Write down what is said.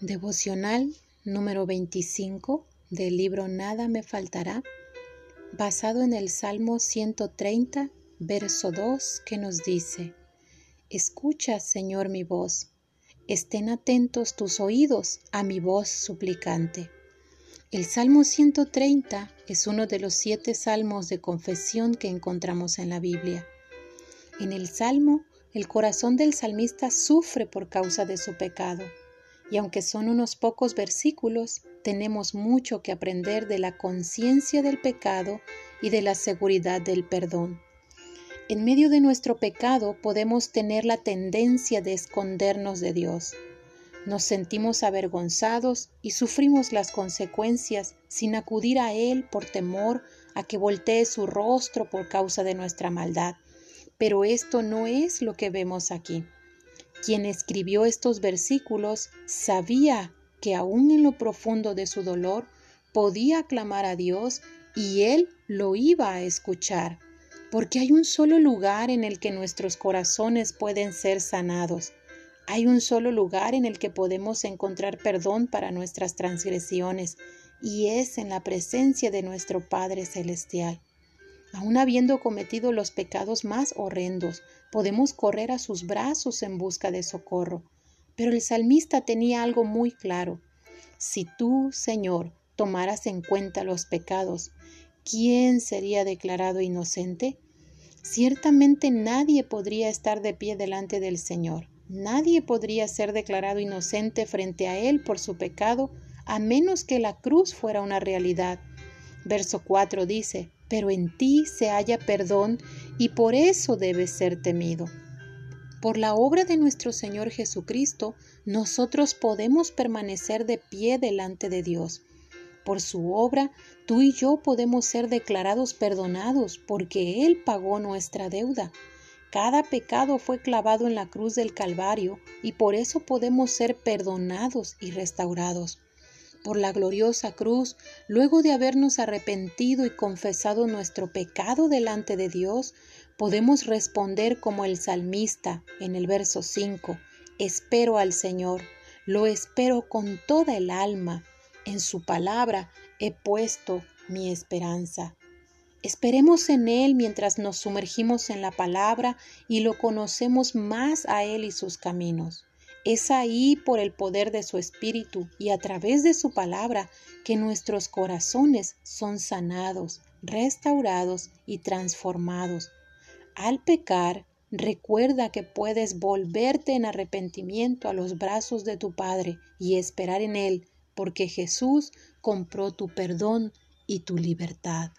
Devocional número 25 del libro Nada me faltará, basado en el Salmo 130, verso 2, que nos dice, Escucha, Señor, mi voz, estén atentos tus oídos a mi voz suplicante. El Salmo 130 es uno de los siete salmos de confesión que encontramos en la Biblia. En el Salmo, el corazón del salmista sufre por causa de su pecado y aunque son unos pocos versículos, tenemos mucho que aprender de la conciencia del pecado y de la seguridad del perdón. En medio de nuestro pecado podemos tener la tendencia de escondernos de Dios. Nos sentimos avergonzados y sufrimos las consecuencias sin acudir a Él por temor a que voltee su rostro por causa de nuestra maldad. Pero esto no es lo que vemos aquí. Quien escribió estos versículos sabía que aún en lo profundo de su dolor podía clamar a Dios y Él lo iba a escuchar, porque hay un solo lugar en el que nuestros corazones pueden ser sanados. Hay un solo lugar en el que podemos encontrar perdón para nuestras transgresiones, y es en la presencia de nuestro Padre Celestial. Aun habiendo cometido los pecados más horrendos, podemos correr a sus brazos en busca de socorro. Pero el salmista tenía algo muy claro. Si tú, Señor, tomaras en cuenta los pecados, ¿quién sería declarado inocente? Ciertamente nadie podría estar de pie delante del Señor. Nadie podría ser declarado inocente frente a Él por su pecado, a menos que la cruz fuera una realidad. Verso 4 dice, pero en ti se halla perdón y por eso debes ser temido. Por la obra de nuestro Señor Jesucristo, nosotros podemos permanecer de pie delante de Dios. Por su obra, tú y yo podemos ser declarados perdonados porque Él pagó nuestra deuda. Cada pecado fue clavado en la cruz del Calvario y por eso podemos ser perdonados y restaurados por la gloriosa cruz, luego de habernos arrepentido y confesado nuestro pecado delante de Dios, podemos responder como el salmista en el verso 5, espero al Señor, lo espero con toda el alma, en su palabra he puesto mi esperanza. Esperemos en Él mientras nos sumergimos en la palabra y lo conocemos más a Él y sus caminos. Es ahí por el poder de su Espíritu y a través de su palabra que nuestros corazones son sanados, restaurados y transformados. Al pecar, recuerda que puedes volverte en arrepentimiento a los brazos de tu Padre y esperar en Él, porque Jesús compró tu perdón y tu libertad.